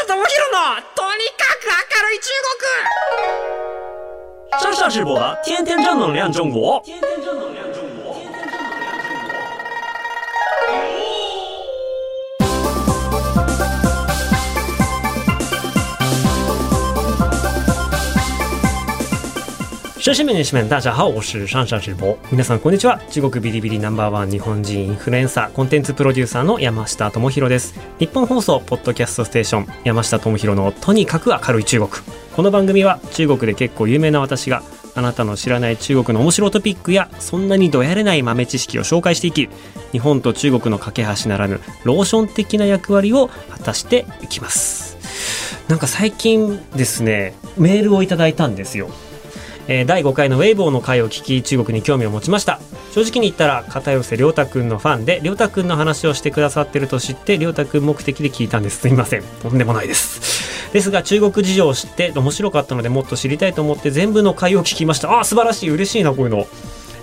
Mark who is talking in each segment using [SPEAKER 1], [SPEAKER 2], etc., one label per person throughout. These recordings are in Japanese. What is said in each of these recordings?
[SPEAKER 1] 下智博のとにかく明るい中国上上直播的天天正能量中国天天正能量 生士们、女士们、大家好，我是上上直播。皆さん、こんにちは。中国ビリビリナンバーワン日本人インフルエンサー、コンテンツプロデューサーの山下智博です。日本放送、ポッドキャストステーション、山下智博のとにかく明るい中国。この番組は、中国で結構有名な私が、あなたの知らない中国の面白トピックや、そんなにどやれない豆知識を紹介していき、日本と中国の架け橋ならぬ、ローション的な役割を果たしていきます。なんか最近ですね、メールをいただいたんですよ。えー、第5回のウェイボーの回を聞き中国に興味を持ちました。正直に言ったら片寄涼太くんのファンで涼太くんの話をしてくださってると知って涼太くん目的で聞いたんです。すみません。とんでもないです。ですが中国事情を知って面白かったのでもっと知りたいと思って全部の回を聞きました。あ素晴らしい。嬉しいなこういうの。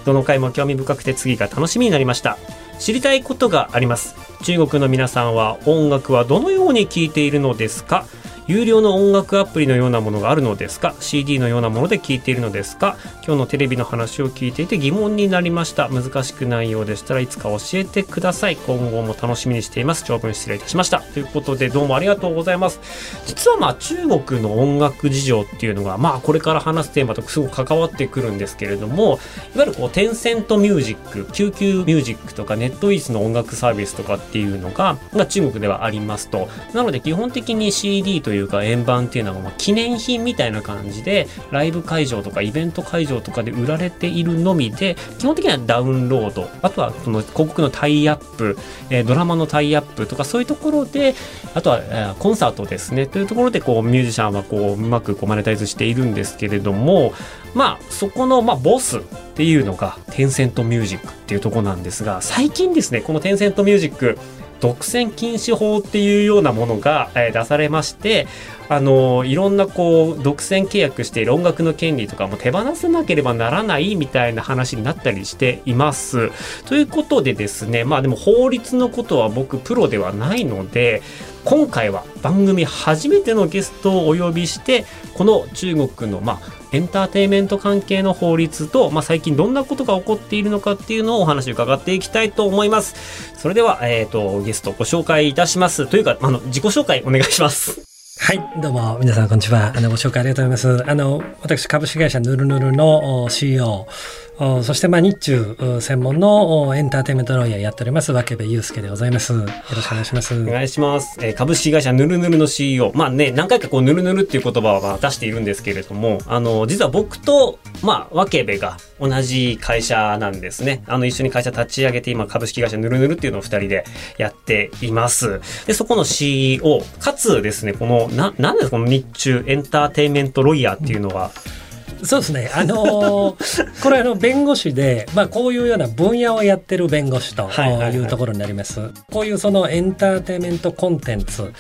[SPEAKER 1] どの回も興味深くて次が楽しみになりました。知りたいことがあります。中国の皆さんは音楽はどのように聴いているのですか？有料の音楽アプリのようなものがあるのですか？CD のようなもので聞いているのですか？今日のテレビの話を聞いていて疑問になりました。難しくないようでしたらいつか教えてください。今後も楽しみにしています。長文失礼いたしました。ということでどうもありがとうございます。実はまあ中国の音楽事情っていうのがまあこれから話すテーマとすごく関わってくるんですけれどもいわゆるこうテンセントミュージック救急ミュージックとかネットイースの音楽サービスとかっていうのが、まあ、中国ではありますと。なので基本的に CD というというか円盤っていうのはま記念品みたいな感じでライブ会場とかイベント会場とかで売られているのみで基本的にはダウンロード。あとはその広告のタイアップ、えドラマのタイアップとかそういうところであとは、えコンサートですね。というところでこうミュージシャンはこううまくこうマネタイズしているんですけれどもまあそこのまボスっていうのがテンセントミュージックっていうとこなんですが最近ですねこのテンセントミュージック独占禁止法っていうようなものが、え出されましてあのいろんなこう独占契約している音楽の権利とかも手放さなければならないみたいな話になったりしています。ということでですねまあでも法律のことは僕プロではないので今回は番組初めてのゲストをお呼びしてこの中国のまあエンターテインメント関係の法律と、まあ、最近どんなことが起こっているのかっていうのをお話を伺っていきたいと思います。それでは、えっ、ー、と、ゲストご紹介いたします。というか、あの、自己紹介お願いします。
[SPEAKER 2] はい、どうも、皆さん、こんにちは。あの、ご紹介ありがとうございます。あの、私、株式会社ぬるぬるの CEO、そしてまあ日中専門のエンターテインメントロイヤーやっております分部祐介でございます。よろしくお願いします。
[SPEAKER 1] お願いします。えー、株式会社ぬるぬるの CEO。まあね、何回かこうぬるぬるっていう言葉は出しているんですけれども、あの、実は僕と、まあ、分部が同じ会社なんですね。あの、一緒に会社立ち上げて今株式会社ぬるぬるっていうのを二人でやっています。で、そこの CEO、かつですね、この、な、なんですこの日中エンターテインメントロイヤーっていうのは、うん
[SPEAKER 2] そうですね。あのー、これあの弁護士で、まあこういうような分野をやってる弁護士というところになります。こういうそのエンターテインメントコンテンツ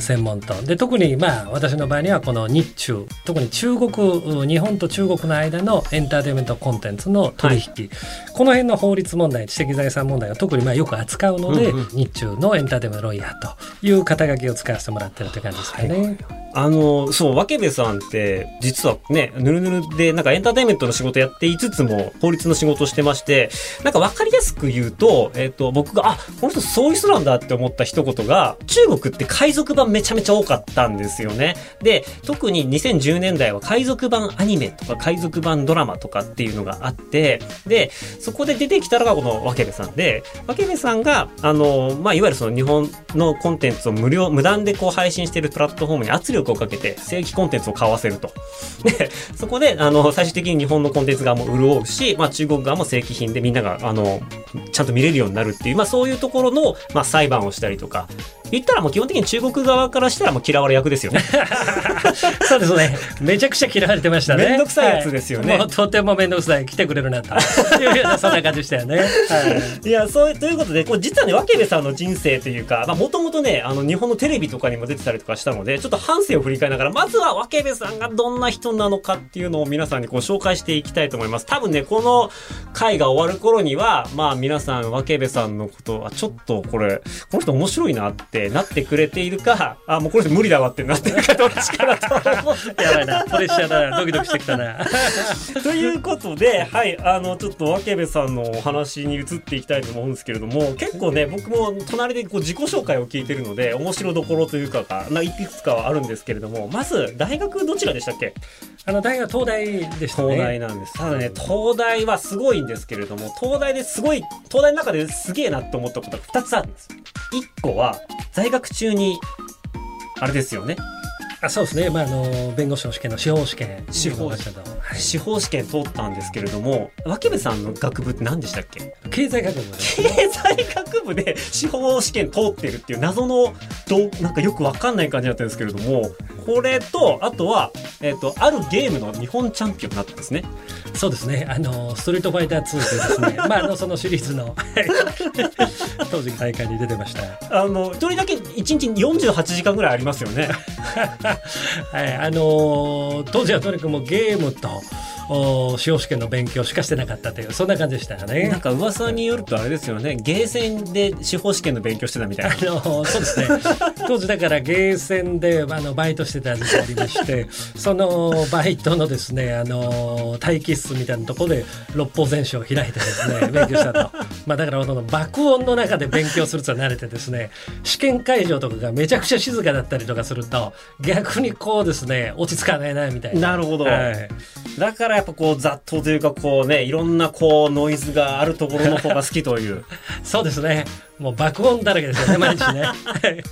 [SPEAKER 2] 専門と。で、特にまあ私の場合にはこの日中、特に中国、日本と中国の間のエンターテインメントコンテンツの取引。はい、この辺の法律問題、知的財産問題を特にまあよく扱うので、うんうん、日中のエンターテインメントロイヤーという肩書きを使わせてもらってるって感じですかね。はい
[SPEAKER 1] あの、そう、わけべさんって、実はね、ぬるぬるで、なんかエンターテインメントの仕事やっていつつも、法律の仕事をしてまして、なんかわかりやすく言うと、えっ、ー、と、僕が、あ、この人そういう人なんだって思った一言が、中国って海賊版めちゃめちゃ多かったんですよね。で、特に2010年代は海賊版アニメとか海賊版ドラマとかっていうのがあって、で、そこで出てきたのがこのわけべさんで、わけべさんが、あの、まあ、いわゆるその日本のコンテンツを無料、無断でこう配信してるプラットフォームに圧力をかけて正規コンテンツを買わせると。で、そこで、あの、最終的に日本のコンテンツ側も潤うし、まあ中国側も正規品でみんなが、あの、ちゃんと見れるようになるっていう、まあそういうところの、まあ裁判をしたりとか、言ったらもう基本的に中国側からしたらもう嫌われ役ですよね。
[SPEAKER 2] そうですね。めちゃくちゃ嫌われてましたね。
[SPEAKER 1] めんどくさいやつですよね。
[SPEAKER 2] はい、とてもめんどくさい。来てくれるなと。いうようなそんな感じでしたよね。はい、
[SPEAKER 1] いや、そうということで、これ実はね、け部さんの人生というか、まあもともとね、あの日本のテレビとかにも出てたりとかしたので、ちょっと反省を振り返りながら、まずはけ部さんがどんな人なのかっていうのを皆さんにこう紹介していきたいと思います。多分ね、この回が終わる頃には、まあ皆さんけ部さんのことはちょっとこれ、この人面白いなってってなってくれているかあもうこれで無理だわってなってるか どっちかだと思
[SPEAKER 2] やばいな。プレッシャーだな。ドキドキしてきたな。
[SPEAKER 1] ということではいあのちょっと分部さんのお話に移っていきたいと思うんですけれども結構ね僕も隣でこう自己紹介を聞いてるので面白どころというかがないくつかはあるんですけれどもまず大学どちらでしたっけ？
[SPEAKER 2] あの大学東大でしたね。
[SPEAKER 1] 東大なんですただね東大はすごいんですけれども東大ですごい東大の中ですげえなと思ったことが2つあるんです。1個は在学中にあれですよね。
[SPEAKER 2] あそうですね、まあ、あの弁護士の試験の司法試験
[SPEAKER 1] 司法
[SPEAKER 2] はい
[SPEAKER 1] 司法試験通ったんですけれども脇部さんの学部って何でしたっけ？
[SPEAKER 2] 経済学部
[SPEAKER 1] 経済学部で 司法試験通ってるっていう謎のどうなんかよくわかんない感じだったんですけれどもこれとあとは、えっとあるゲームの日本チャンピオンになったんですね。
[SPEAKER 2] そうですね。あのストリートファイター2というですね。まああのそのシリーズの当時大会に出てました。
[SPEAKER 1] あの一人だけ1日48時間ぐらいありますよね。
[SPEAKER 2] はい。あの当時はとにかくもうゲームとお司法試験の勉強しかしてなかったというそんな感じでしたよね。
[SPEAKER 1] なんか噂によるとあれですよね。ゲーセンで司法試験の勉強してたみたいな。
[SPEAKER 2] あのそうですね。当時だからゲーセンであのバイトしてた時期ありましてそのバイトのですねあの待機室みたいなところで六法全書を開いてですね 勉強したと。まあだからその爆音の中で勉強するとは慣れてですね試験会場とかがめちゃくちゃ静かだったりとかすると逆にこうですね落ち着かないなみたいな。
[SPEAKER 1] なるほど、
[SPEAKER 2] はい。
[SPEAKER 1] だからやっぱこう雑踏というかこうねいろんなこうノイズがあるところの方が好きという
[SPEAKER 2] そうですねもう爆音だらけですよね 毎日ね。は い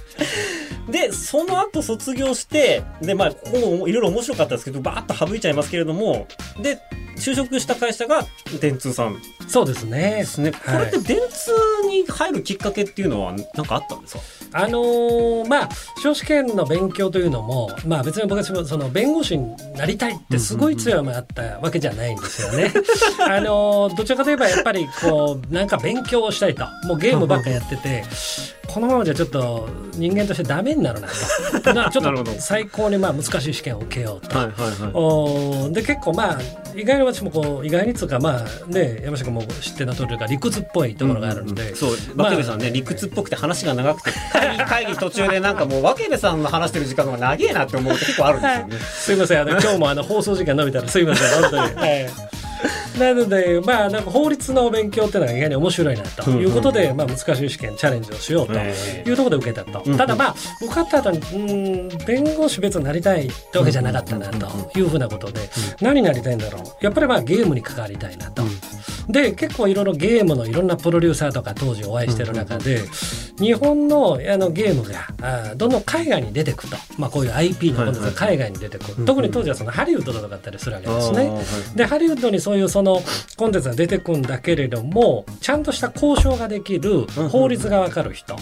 [SPEAKER 1] でその後卒業してでまあここもいろいろ面白かったですけどバーッと省いちゃいますけれどもで就職した会社が電通さん
[SPEAKER 2] そうですね
[SPEAKER 1] ですね、これって電通に入るきっかけっていうのは何かあったんですか？
[SPEAKER 2] あのーまあ司法試験の勉強というのも、まあ、別に僕はその弁護士になりたいってすごい強いもあったわけじゃないんですよね。あのーどちらかといえばやっぱりこうなんか勉強をしたいともうゲームばっかやってて。このままじゃちょっと人間としてダメになるなと。なちょ
[SPEAKER 1] なるほど
[SPEAKER 2] っと最高にまあ難しい試験を受けようと。
[SPEAKER 1] はいはいはい
[SPEAKER 2] で結構まあ意外に私もこう意外につうかまあね山下君も知っての通りか理屈っぽいところがあるので、
[SPEAKER 1] そう。
[SPEAKER 2] まあ
[SPEAKER 1] 渡部さんね、理屈っぽくて話が長くて会議会議途中でなんかもう渡部さんの話してる時間が長えなって思うこと結構あるんですよね。
[SPEAKER 2] すいません。あの今日もあの放送時間伸びたらすいません。本当に。はいなのでまあなんか法律の勉強っていうのは意外に面白いなということで、まあ、難しい試験チャレンジをしようと
[SPEAKER 1] え
[SPEAKER 2] いうところで受けたと、
[SPEAKER 1] うん
[SPEAKER 2] ただまあ受かった後にうん弁護士別になりたいってわけじゃなかったなというふうなことで、何になりたいんだろう。やっぱりまあゲームに関わりたいなと。で結構いろいろゲームのいろんなプロデューサーとか当時お会いしてる中で、日本のあのゲームがあーどんどん海外に出てくと、まあ、こういう IP のコンテンツが海外に出てく、
[SPEAKER 1] うん
[SPEAKER 2] 特に当時はそのハリウッドとかだったりするわけですね。でハリウッドにそういうそのコンテンツが出てくんだけれどもちゃんとした交渉ができる
[SPEAKER 1] うん
[SPEAKER 2] 法律がわかる人、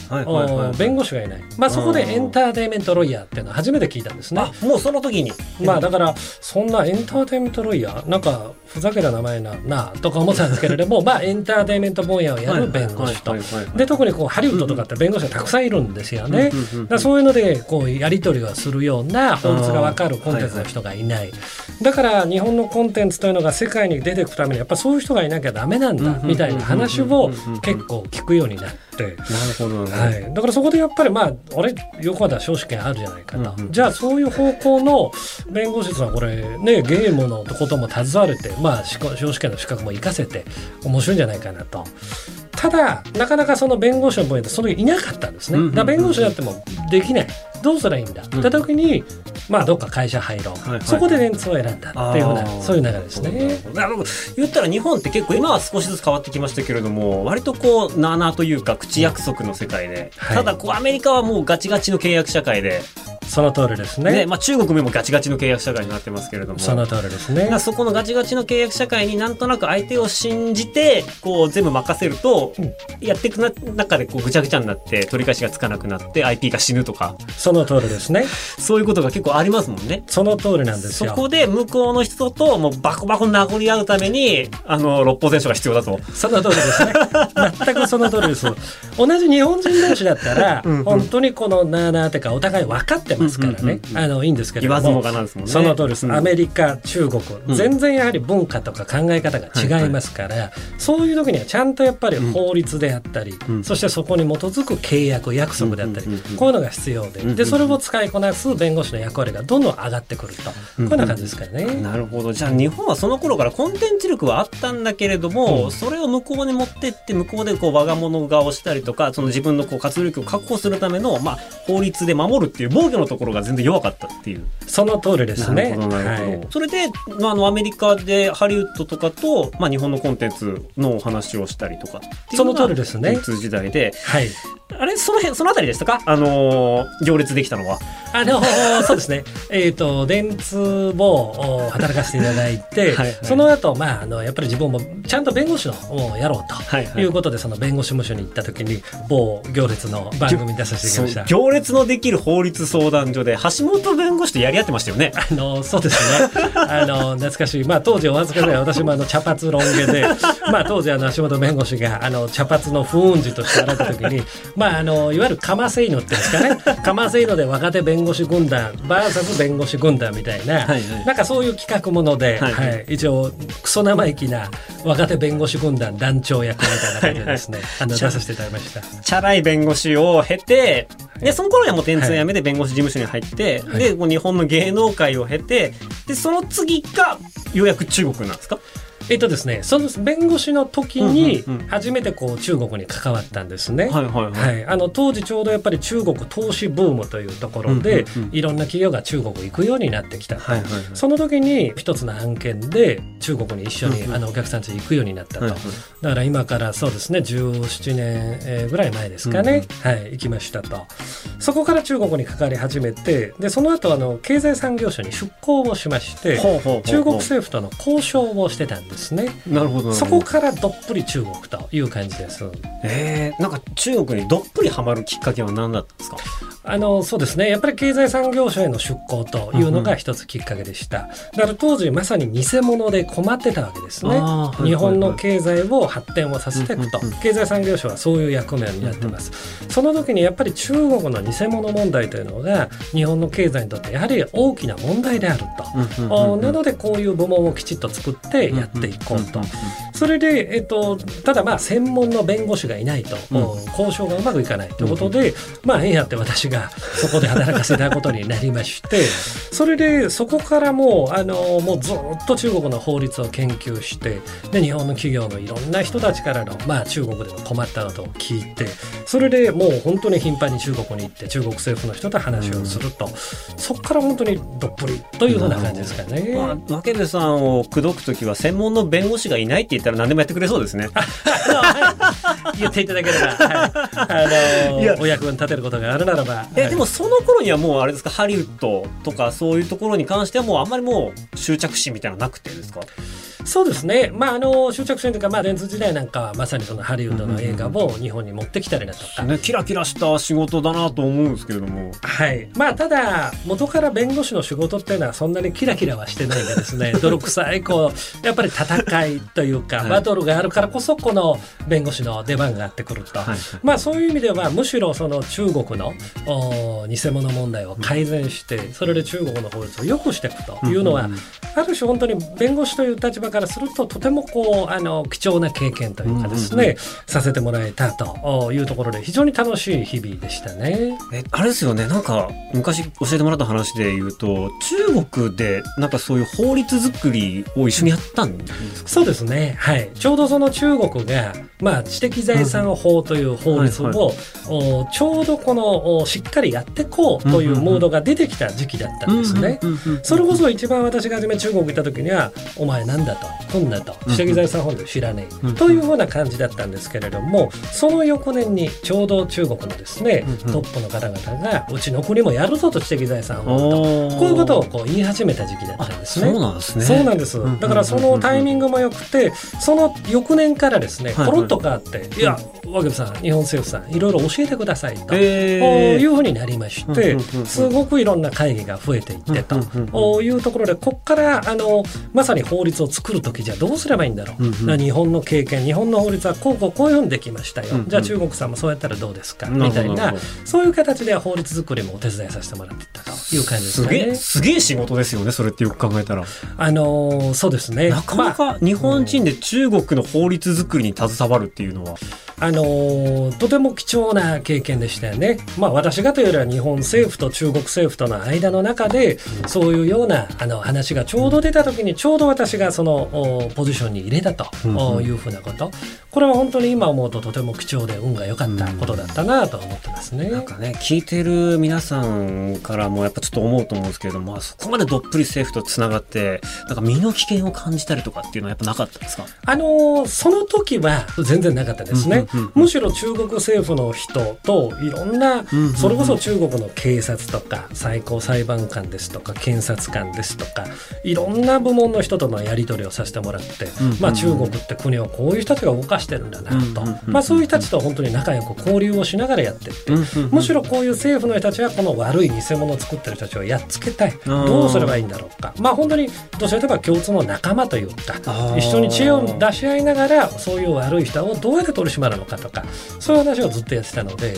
[SPEAKER 2] 弁護士がいない、まあ、そこでエンターテインメントロイヤーっていうのを初めて聞いたんですね。
[SPEAKER 1] あもうその時に。
[SPEAKER 2] まあだからそんなエンターテインメントロイヤーなんかふざけた名前ななあとか思ってたんですけれども まあエンターテインメント分野をやる弁護士と。で特にこうハリウッドとかって弁護士がたくさんいるんですよね。だそういうのでこうやり取りをするような法律が分かるコンテンツの人がいない、だから日本のコンテンツというのが世界に出ていくためにやっぱそういう人がいなきゃダメなんだみたいな話を結構聞くようになって。
[SPEAKER 1] なるほどね。
[SPEAKER 2] はい、だからそこでやっぱりまああれよくまだ少子権あるじゃないかと、
[SPEAKER 1] うんうん
[SPEAKER 2] じゃあそういう方向の弁護士さんはこれねゲームのことも携われてまあ少子権の資格も活かせて面白いんじゃないかなと。ただなかなかその弁護士の分野でその時いなかったんですね。だから弁護士だってもできないどうすればいいんだ？って時に、まあどっか会社入ろう、
[SPEAKER 1] はいはい。
[SPEAKER 2] そこで電通を選んだっていうふうな
[SPEAKER 1] あー。
[SPEAKER 2] そういう流れですね。
[SPEAKER 1] なるほど言ったら日本って結構今は少しずつ変わってきましたけれども割とこうなあなあというか口約束の世界で、
[SPEAKER 2] はい。
[SPEAKER 1] ただこうアメリカはもうガチガチの契約社会で、
[SPEAKER 2] その通りですね。
[SPEAKER 1] ねまあ、中国もガチガチの契約社会になってますけれども。
[SPEAKER 2] その通りですね。
[SPEAKER 1] そこのガチガチの契約社会になんとなく相手を信じてこう全部任せると、
[SPEAKER 2] うん。
[SPEAKER 1] やっていくな中でこうぐちゃぐちゃになって取り返しがつかなくなって IP が死ぬとか
[SPEAKER 2] その通りですね。
[SPEAKER 1] そういうことが結構ありますもんね。
[SPEAKER 2] その通りなんですよ。
[SPEAKER 1] そこで向こうの人ともうバコバコ殴り合うためにあの六法全書が必要だと。
[SPEAKER 2] その通りですね。全くその通りです。同じ日本人同士だったら、
[SPEAKER 1] うんうん。
[SPEAKER 2] 本当にこのなあなあってかお互い分かってますからね、あのいいんですけれども、
[SPEAKER 1] ね、
[SPEAKER 2] その通りです、アメリカ中国、全然やはり文化とか考え方が違いますから、はいはい、そういう時にはちゃんとやっぱり法律であったり、そしてそこに基づく契約約束であったり、こういうのが必要ででそれを使いこなす弁護士の役割がどんどん上がってくると、こういうような感じですからね。
[SPEAKER 1] なるほど。じゃあ日本はその頃からコンテンツ力はあったんだけれども、それを向こうに持ってって向こうでこう我が物顔したりとかその自分のこう活力を確保するための、まあ、法律で守るっていう防御のところが全然弱かったっていう
[SPEAKER 2] その通りですね。
[SPEAKER 1] はい、それで、まあ、あのアメリカでハリウッドとかと、まあ、日本のコンテンツのお話をしたりとか
[SPEAKER 2] その通りですね。
[SPEAKER 1] 通時代で、はい、あれその辺そのあたりでしたか？あのー、行列できたのは。
[SPEAKER 2] あのー、そうですね。えっ、ー、と電通を働かせていただいてはい、その後まああのやっぱり自分もちゃんと弁護士のをやろうと、はいはい、いうことでその弁護士務所に行った時に某行列の番組に出させていただきました
[SPEAKER 1] 行列のできる法律相談所で橋本弁護士とやり合ってましたよね。
[SPEAKER 2] あのそうですね。あの懐かしい。まあ当時お預かりは私もあの茶髪ロン毛でまあ当時あの橋本弁護士があの茶髪の不運児として現れた時にまああのいわゆるカマセイノっていうんですかね。カマセイノで若手弁護士軍団 VS 弁護士軍団みたいな、はいはい、なんかそういう企画もので、はい、はい、一応クソ生意気な若手弁護士軍団団長役みたいな感じでですね、はいはい、あの出させていただきました。
[SPEAKER 1] チャラい弁護士を経てでその頃にはもう天通辞めて弁護士事務所に入って、はい、で日本の芸能界を経てでその次がようやく中国なんですか？
[SPEAKER 2] えっとですね、その弁護士の時に初めてこう中国に関わったんですね。はいはいはい。あの当時ちょうどやっぱり中国投資ブームというところで、いろんな企業が中国行くようになってきたと。はいはいはい、その時に一つの案件で中国に一緒にあのお客さんち行くようになったと。だから今からそうですね、17年ぐらい前ですかね、はい、行きましたと。そこから中国に関わり始めて、でその後あの経済産業省に出向をしまして、中国政府との交渉をしてたんです。ですね。
[SPEAKER 1] なるほど
[SPEAKER 2] そこからどっぷり中国という感じです。
[SPEAKER 1] えー、なんか中国にどっぷりはまるきっかけは何だったんですか？
[SPEAKER 2] あのそうですね。やっぱり経済産業省への出向というのが一つきっかけでした、だから当時まさに偽物で困ってたわけですね、日本の経済を発展をさせていくと、経済産業省はそういう役目を担ってます、その時にやっぱり中国の偽物問題というのが日本の経済にとってやはり大きな問題であると、なのでこういう部門をきちっと作ってやっていこうと、それで、えっと、ただまあ専門の弁護士がいないと、交渉がうまくいかないということで、まあええやって私がそこで働かせたことになりましてそれでそこからもうあのもうずっと中国の法律を研究してで日本の企業のいろんな人たちからの、まあ、中国での困ったことを聞いてそれでもう本当に頻繁に中国に行って中国政府の人と話をすると、そこから本当にどっぷりというような感じですかね。ま
[SPEAKER 1] あ、分部さんを口説く時は専門の弁護士がいないって言ったら何でもやってくれそうですね。
[SPEAKER 2] 言っていただければ、はい、あのお役に立てることがあるならば。
[SPEAKER 1] えでもその頃にはもうあれですか？ハリウッドとかそういうところに関してはもうあんまりもう執着心みたいなのなくてですか？
[SPEAKER 2] そうですね、まあ、あの執着心というか、まあ、電通時代なんかはまさにそのハリウッドの映画を日本に持ってきたりだとか、
[SPEAKER 1] ね、キラキラした仕事だなと思うんですけれども、
[SPEAKER 2] はい。まあ、ただ元から弁護士の仕事っていうのはそんなにキラキラはしてないんでですね。泥臭いこうやっぱり戦いというか、はい、バトルがあるからこそこの弁護士の出番があってくると、はい、まあ、そういう意味ではむしろその中国のお偽物問題を改善して、それで中国の法律を良くしていくというのは、ある種本当に弁護士という立場からするととてもこうあの貴重な経験というかですね、うんうんうん、させてもらえたというところで非常に楽しい日々でしたね。
[SPEAKER 1] えあれですよね。なんか昔教えてもらった話で言うと中国でなんかそういう法律作りを一緒にやったんですか？
[SPEAKER 2] そうですね。はい。ちょうどその中国が、まあ、知的財産法という法律を、うんはいはい、ちょうどこのしっかりやってこうというムードが出てきた時期だったんですね。それこそ一番私が初め中国行った時にはお前なんだとこんなと知的財産法律知らねえ、というふうな感じだったんですけれどもその翌年にちょうど中国のですね、トップの方々がうちの国もやるぞと知的財産法とこういうことをこう言い始めた時期だったんですね。
[SPEAKER 1] そうなんですね。
[SPEAKER 2] そうなんです。だからそのタイミングもよくてその翌年からですねコロッと変わって、いや和久さん日本政府さんいろいろ教えてくださいと、いうふうになりまして、すごくいろんな会議が増えていってと、いうところでここからあのまさに法律を作る時じゃどうすればいいんだろう、日本の経験日本の法律はこうこうこういうふうにできましたよ、じゃあ中国さんもそうやったらどうですか？みたいな。そういう形で法律作りもお手伝いさせてもらってたという感じですね。
[SPEAKER 1] すげえ仕事ですよねそれってよく考えたら。
[SPEAKER 2] あのそうですね。
[SPEAKER 1] なかなか日本人で中国の法律作りに携わるっていうのは。
[SPEAKER 2] あのとても貴重な経験でしたよね。まあ私がというよりは日本政府と中国政府との間の中でそういうようなあの話がちょうど出た時にちょうど私がそのポジションに入れたというふうなこと。これは本当に今思うととても貴重で運が良かったことだったなと思ってますね。
[SPEAKER 1] なんかね聞いてる皆さんからもやっぱちょっと思うと思うんですけれども、まあ、そこまでどっぷり政府とつながってなんか身の危険を感じたりとかっていうのはやっぱなかったですか？
[SPEAKER 2] あのその時は全然なかったですね。むしろ中国政府の人といろんな、それこそ中国の警察とか最高裁判官ですとか検察官ですとかいろんな部門の人とのやり取りをさせてもらって、まあ、中国って国をこういう人たちが動かしてるんだなと、まあ、そういう人たちと本当に仲良く交流をしながらやってって、むしろこういう政府の人たちはこの悪い偽物を作ってる人たちをやっつけたい。どうすればいいんだろうか。まあ本当にどちらかといえば共通の仲間というか一緒に知恵を出し合いながらそういう悪い人をどうやって取り締まるのかとかそういう話をずっとやってたので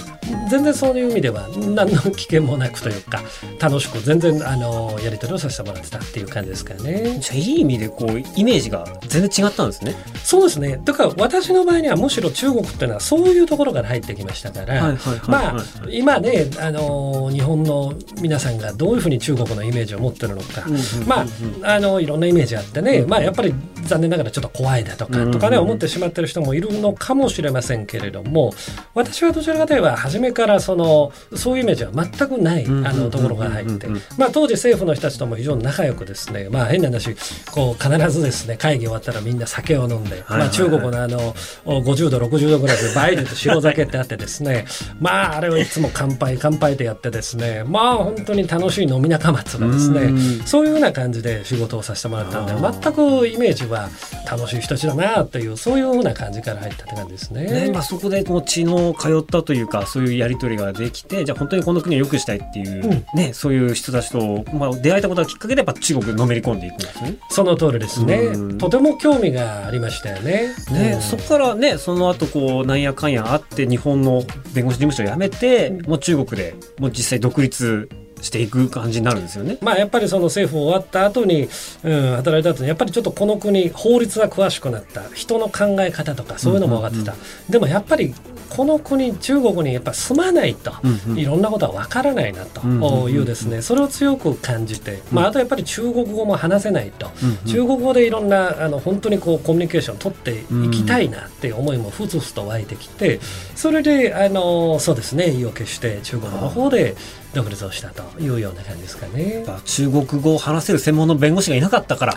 [SPEAKER 2] 全然そういう意味では何の危険もなくというか楽しく全然あのやり取りをさせてもらってたっていう感じですかね。
[SPEAKER 1] じゃあいい意味でこうイメージが全然違ったんですね。
[SPEAKER 2] そうですね。だから私の場合にはむしろ中国っていうのはそういうところから入ってきましたから、まあ今ねあの日本の皆さんがどういうふうに中国のイメージを持ってるのか、まああのいろんなイメージあってね、まあやっぱり残念ながらちょっと怖いだとかとかね思ってしまってる人もいるのかもしれませんけれども、私はどちらかといえば初めからそのそういうイメージは全くないあのところが入って、まあ当時政府の人たちとも非常に仲良くですね、まあ変な話こう必ずですね。会議終わったらみんな酒を飲んで、まあ中国のあの50度60度ぐらいでバイルと白酒ってあってですね、まああれはいつも乾杯乾杯でやってですね、まあ本当に楽しい飲み仲間とかですね、そういうような感じで仕事をさせてもらったんで、全くイメージは楽しい人たちだなっていうそういうような感じから入ったって感じですね。
[SPEAKER 1] ねまあそこでこの血の通ったというかそういうやり取りができてじゃあ本当にこの国を良くしたいっていう、うん、ねそういう人たちと、まあ、出会えたことがきっかけでやっぱ中国のめり込んでいくんですね。
[SPEAKER 2] その通りですね。とても興味がありましたよね。
[SPEAKER 1] ね、そこからねその後こうなんやかんやあって日本の弁護士事務所を辞めて、もう中国でもう実際独立していく感じになるんですよね。
[SPEAKER 2] まあやっぱりその政府終わった後に、うん、働いた後にやっぱりちょっとこの国法律が詳しくなった。人の考え方とかそういうのも分かってた、でもやっぱりこの国中国にやっぱ住まないと、いろんなことは分からないなというですねそれを強く感じて、まあ、あとやっぱり中国語も話せないと、中国語でいろんなあの本当にこうコミュニケーションを取っていきたいなっていう思いもふつふつと湧いてきてそれであのそうですね意を決して中国の方で独立をしたというような感じですかね。
[SPEAKER 1] 中国語を話せる専門の弁護士がいなかったから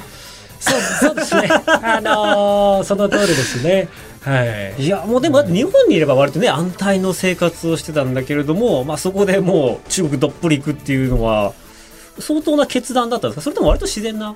[SPEAKER 2] そうそうですね。あのー、その通りですね。はい、
[SPEAKER 1] いやもうでも日本にいれば割とね安泰の生活をしてたんだけれども、まあ、そこでもう中国どっぷり行くっていうのは相当な決断だったんですか？それとも割と自然な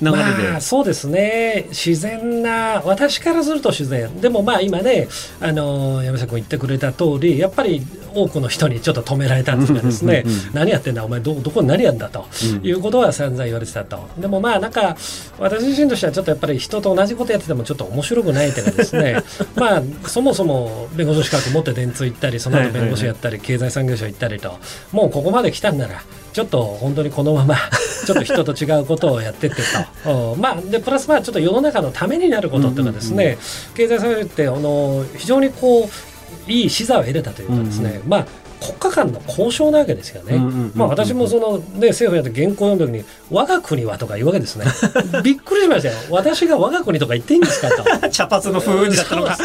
[SPEAKER 1] 流れで、
[SPEAKER 2] まあ、そうですね。自然な私からすると自然。でもまあ今ねあの山下君言ってくれた通りやっぱり多くの人にちょっと止められたんですがですね何やってんだお前どどこに何やんだと、いうことは散々言われてたと。でもまあなんか私自身としてはちょっとやっぱり人と同じことやっててもちょっと面白くないというかですね。まあそもそも弁護士資格持って電通行ったりその後弁護士やったり経済産業省行ったりと。もうここまで来たんならちょっと本当にこのまま ちょっと人と違うことをやってってと。まあでプラスまあちょっと世の中のためになることっていうのはですね、経済産業ってあの非常にこういい視座を得れたというかですね、まあ国家間の交渉なわけですよね。まあ私もそのね政府やって原稿を読んだ時に我が国はとか言うわけですね。びっくりしましたよ。私が我が国とか言っていいんですかと。
[SPEAKER 1] 茶髪の風雲児だったのか、ね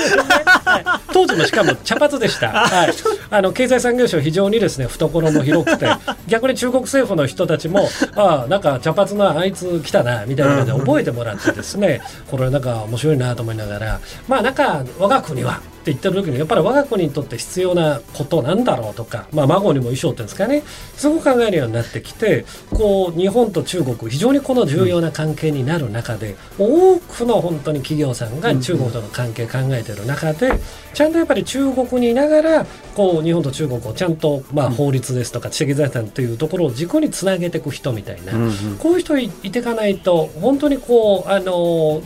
[SPEAKER 2] はい。当時もしかも茶髪でした。はい。あの経済産業省非常にですね懐も広くて 逆に中国政府の人たちもああなんか茶髪のあいつ来たなみたいな感じで覚えてもらってですねこれなんか面白いなと思いながらまあなんか我が国はって言った時にやっぱり我が国にとって必要なことなんだろうとか、まあ、孫にも衣装っていうんですかね。すごく考えるようになってきてこう日本と中国非常にこの重要な関係になる中で、多くの本当に企業さんが中国との関係考えている中でちゃんとやっぱり中国にいながらこう日本と中国をちゃんと、まあ、法律ですとか知的財産というところを軸につなげていく人みたいな、こういう人いていかないと本当にこうあの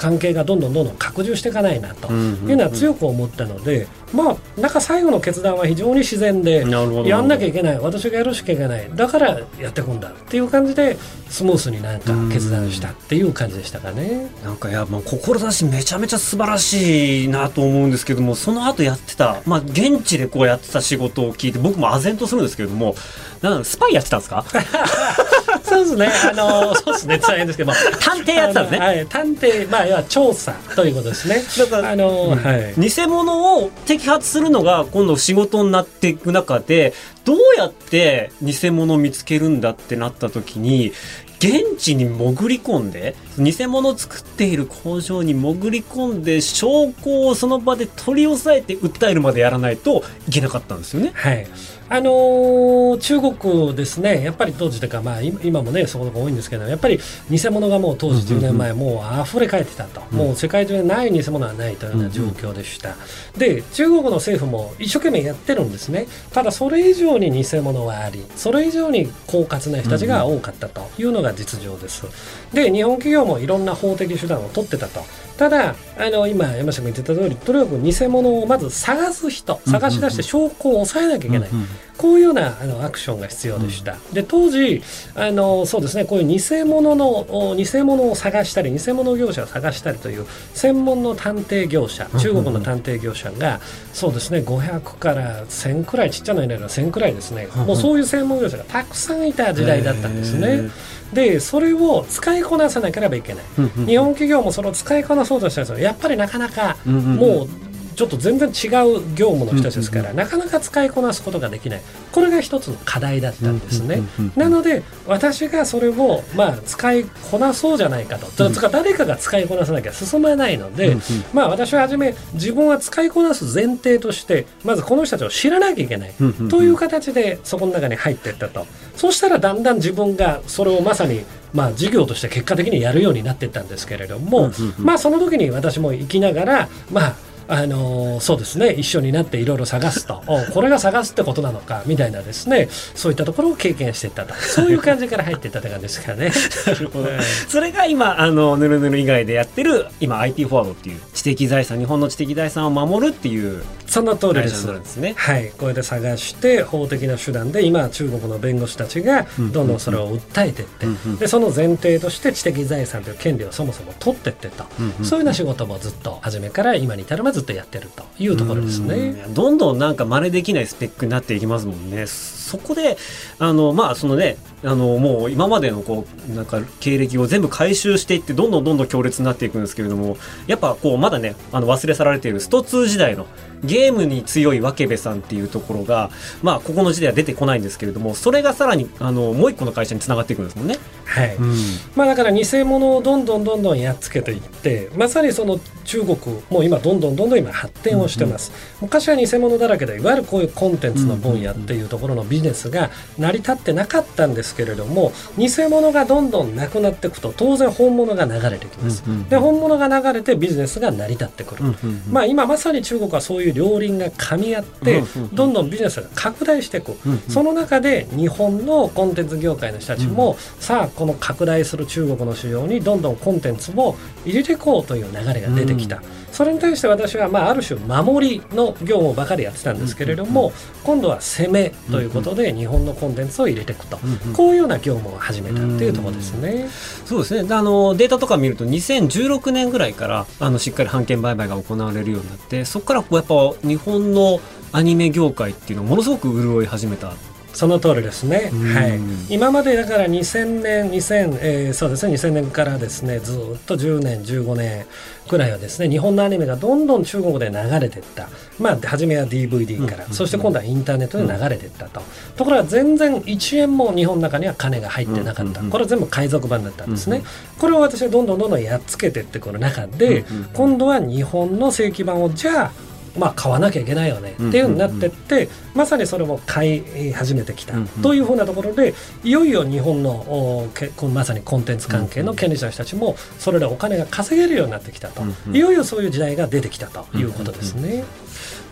[SPEAKER 2] 関係がどんどんどんどん拡充していかないなというのは強く思ったので、まあなんか最後の決断は非常に自然でやんなきゃいけない。私がやるしかいけない。だからやっていくんだ。っていう感じでスムースになんか決断したっていう感じでしたかね。
[SPEAKER 1] なんかいや、まあ、志めちゃめちゃ素晴らしいなと思うんですけどもその後やってた、まあ、現地でこうやってた仕事を聞いて僕も唖然とするんですけれどもなんスパイやってたんですか？
[SPEAKER 2] そうですね。あの、そうですね。大変ですけども。
[SPEAKER 1] 探偵やってたんですね。
[SPEAKER 2] はい。探偵、まあ、要は調査ということですね。
[SPEAKER 1] だから、あの、うん、はい。偽物を摘発するのが今度仕事になっていく中で、どうやって偽物を見つけるんだってなった時に、現地に潜り込んで、偽物を作っている工場に潜り込んで、証拠をその場で取り押さえて訴えるまでやらないといけなかったんですよね。
[SPEAKER 2] はい。あのー、中国ですね、やっぱり当時というか、まあ、今もね、そこが多いんですけど、やっぱり偽物がもう当時10年前、もう溢れ返ってたと、うん、もう世界中でない偽物はないというような状況でした。で、中国の政府も一生懸命やってるんですね。ただ、それ以上に偽物はあり、それ以上に狡猾な人たちが多かったというのが実情です。で、日本企業もいろんな法的手段を取ってたと。ただあの今山下君言ってた通りとにかく偽物をまず探す人探し出して証拠を抑えなきゃいけない、こういうようなあのアクションが必要でした、で当時あのそうですねこういう偽物の偽物を探したり偽物業者を探したりという専門の探偵業者中国の探偵業者がそうですね500から1000くらいちっちゃな稲が1000くらいですね。もうそういう専門業者がたくさんいた時代だったんですね。でそれを使いこなさなければいけない、日本企業もそれを使いこなそうとしたんですよ。やっぱりなかなかもうちょっと全然違う業務の人ですから、なかなか使いこなすことができない。これが一つの課題だったんですね、なので私がそれを、まあ、使いこなそうじゃないかと、うん、誰かが使いこなさなきゃ進まないので、まあ、私は初め自分は使いこなす前提としてまずこの人たちを知らなきゃいけない、という形でそこの中に入っていったと。そうしたらだんだん自分がそれをまさにまあ、事業として結果的にやるようになっていったんですけれども、まあ、その時に私も生きながら、まあ、あのそうですね。一緒になっていろいろ探すと。これが探すってことなのかみたいなですね。そういったところを経験していったとそういう感じから入っていったって感じですからね。
[SPEAKER 1] なるほど、それが今あのぬるぬる以外でやってる今 IT フォワードっていう知的財産日本の知的財産を守るっていう
[SPEAKER 2] その通りです。ですね、はい、これで探して法的な手段で今中国の弁護士たちがどんどんそれを訴えていって、でその前提として知的財産という権利をそもそも取っていってと、そういうような仕事もずっと初めから今に至るまでずっとやってるというところですね。
[SPEAKER 1] どんどんなんか真似できないスペックになっていきますもんね。そこであのまあそのねあのもう今までのこうなんか経歴を全部回収していってどんどんどんどん強烈になっていくんですけれどもやっぱこうまだねあの忘れ去られているスト2時代のゲームに強いケ部さんっていうところがまあここの時代は出てこないんですけれどもそれがさらにあのもう一個の会社につながっていくんですもんね。
[SPEAKER 2] はい、うん、まあだから偽物をどんどんどんどんやっつけていってまさにその中国も今どんどんどんどん今発展をしてます、うんうん、昔は偽物だらけでいわゆるこういうコンテンツの分野っていうところのビジネスが成り立ってなかったんですけれども偽物がどんどんなくなっていくと当然本物が流れてきます、うんうん、で本物が流れてビジネスが成り立ってくる、うんうんうん、まあ今まさに中国はそういう両輪が噛み合ってどんどんビジネスが拡大していく、その中で日本のコンテンツ業界の人たちも、うん、さあこの拡大する中国の市場にどんどんコンテンツを入れていこうという流れが出てきた、それに対して私は、まあ、ある種守りの業務ばかりやってたんですけれども、今度は攻めということで日本のコンテンツを入れていくと、こういうような業務を始めたっていうところですね。
[SPEAKER 1] そうですね。あのデータとか見ると2016年ぐらいからあのしっかり版権売買が行われるようになってそこからこうやっぱ日本のアニメ業界っていうのものすごく潤い始めた。
[SPEAKER 2] その通りですね、はい、今までだから2000年2000、えー、そうですね。2000年からですねずっと10年15年くらいはですね日本のアニメがどんどん中国で流れていった。まあ初めは DVD から、そして今度はインターネットで流れていったと、ところが全然1円も日本の中には金が入ってなかった、これは全部海賊版だったんですね、これを私はどんどんどんどんやっつけていってくる中で、今度は日本の正規版をじゃあまあ、買わなきゃいけないよねっていうふうになってって、まさにそれも買い始めてきた。というふうなところでいよいよ日本のおけまさにコンテンツ関係の権利者の人たちもそれでお金が稼げるようになってきたと、いよいよそういう時代が出てきたということですね。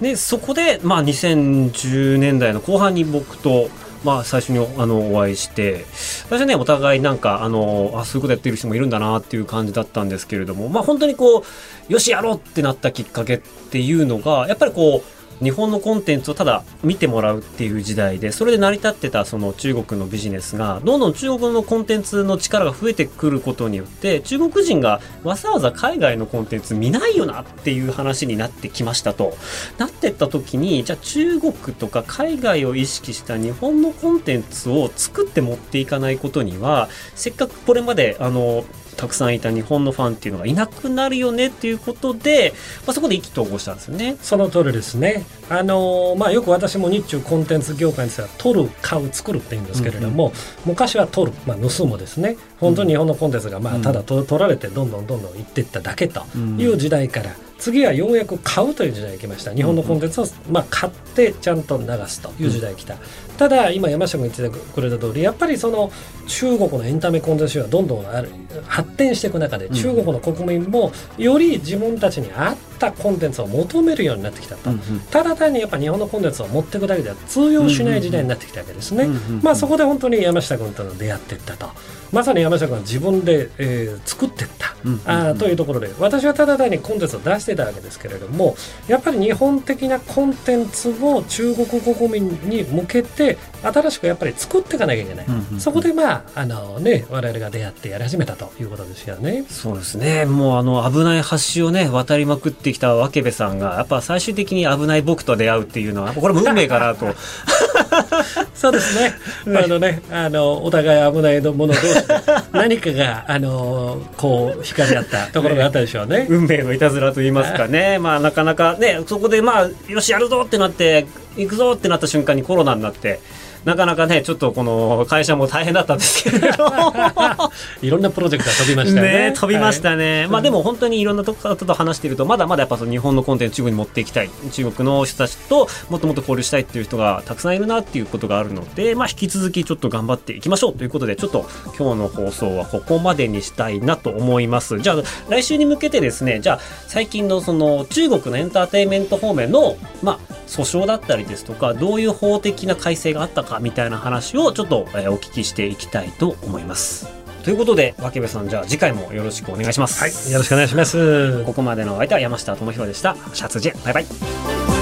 [SPEAKER 1] でそこで、まあ、2010年代の後半に僕とまあ、最初にあのお会いして最初ねお互いなんかあのあそういうことやってる人もいるんだなっていう感じだったんですけれどもまあ本当にこうよしやろうってなったきっかけっていうのがやっぱりこう日本のコンテンツをただ見てもらうっていう時代でそれで成り立ってたその中国のビジネスがどんどん中国のコンテンツの力が増えてくることによって中国人がわざわざ海外のコンテンツ見ないよなっていう話になってきましたと。なってった時にじゃあ中国とか海外を意識した日本のコンテンツを作って持っていかないことにはせっかくこれまであのたくさんいた日本のファンっていうのがいなくなるよねっていうことで、まあ、そこで意気投合したんですよね。
[SPEAKER 2] その通りですね。あのまあ、よく私も日中コンテンツ業界については取る買う作るって言うんですけれども、うんうん、昔は取る、まあ、盗むですね。本当に日本のコンテンツがまあただ取られてどんどんどんどんいっていっただけという時代から、次はようやく買うという時代が来ました。日本のコンテンツを、まあ、買ってちゃんと流すという時代が来た、ただ今山下君言ってくれた通りやっぱりその中国のエンタメコンテンツがどんどんある発展していく中で中国の国民もより自分たちに合ったコンテンツを求めるようになってきたと、ただ単にやっぱ日本のコンテンツを持っていくだけでは通用しない時代になってきたわけですね、まあそこで本当に山下君との出会っていったと。まさに山下君は自分で、えー、作っていった、うんうんうん、あというところで。私はただ単にコンテンツを出してたわけですけれどもやっぱり日本的なコンテンツを中国国民に向けて新しくやっぱり作っていかなきゃいけない、うんうんうん、そこでまああのね我々が出会ってやり始めたということですよね。
[SPEAKER 1] そうですね。もうあの危ない橋をね渡りまくってきたわけべさんがやっぱ最終的に危ない僕と出会うっていうのはこれも運命かなと。
[SPEAKER 2] そうですね。あのねあのお互い危ないもの同士 何かがあのこう光り合ったところがあったでしょうね。
[SPEAKER 1] 運命のいたずらと言いますかね。まあなかなかねそこでまあよしやるぞってなって行くぞってなった瞬間にコロナになってなかなかねちょっとこの会社も大変だったんですけれど
[SPEAKER 2] いろんなプロジェクトが飛びましたね。ね
[SPEAKER 1] 飛びましたね、はい、まあでも本当にいろんなところと話しているとまだまだやっぱその日本のコンテンツ中国に持っていきたい中国の人たちともっともっと交流したいっていう人がたくさんいるなっていうことがあるのでまあ引き続きちょっと頑張っていきましょうということでちょっと今日の放送はここまでにしたいなと思います。じゃあ来週に向けてですねじゃあ最近のその中国のエンターテインメント方面のまあ訴訟だったりですとかどういう法的な改正があったかみたいな話をちょっと、えお聞きしていきたいと思います。ということで、脇部さん、じゃあ次回もよろしくお願いします。
[SPEAKER 2] はい、よろしくお願いします。
[SPEAKER 1] ここまでのお相手は山下智博でした。シャツジェ、バイバイ。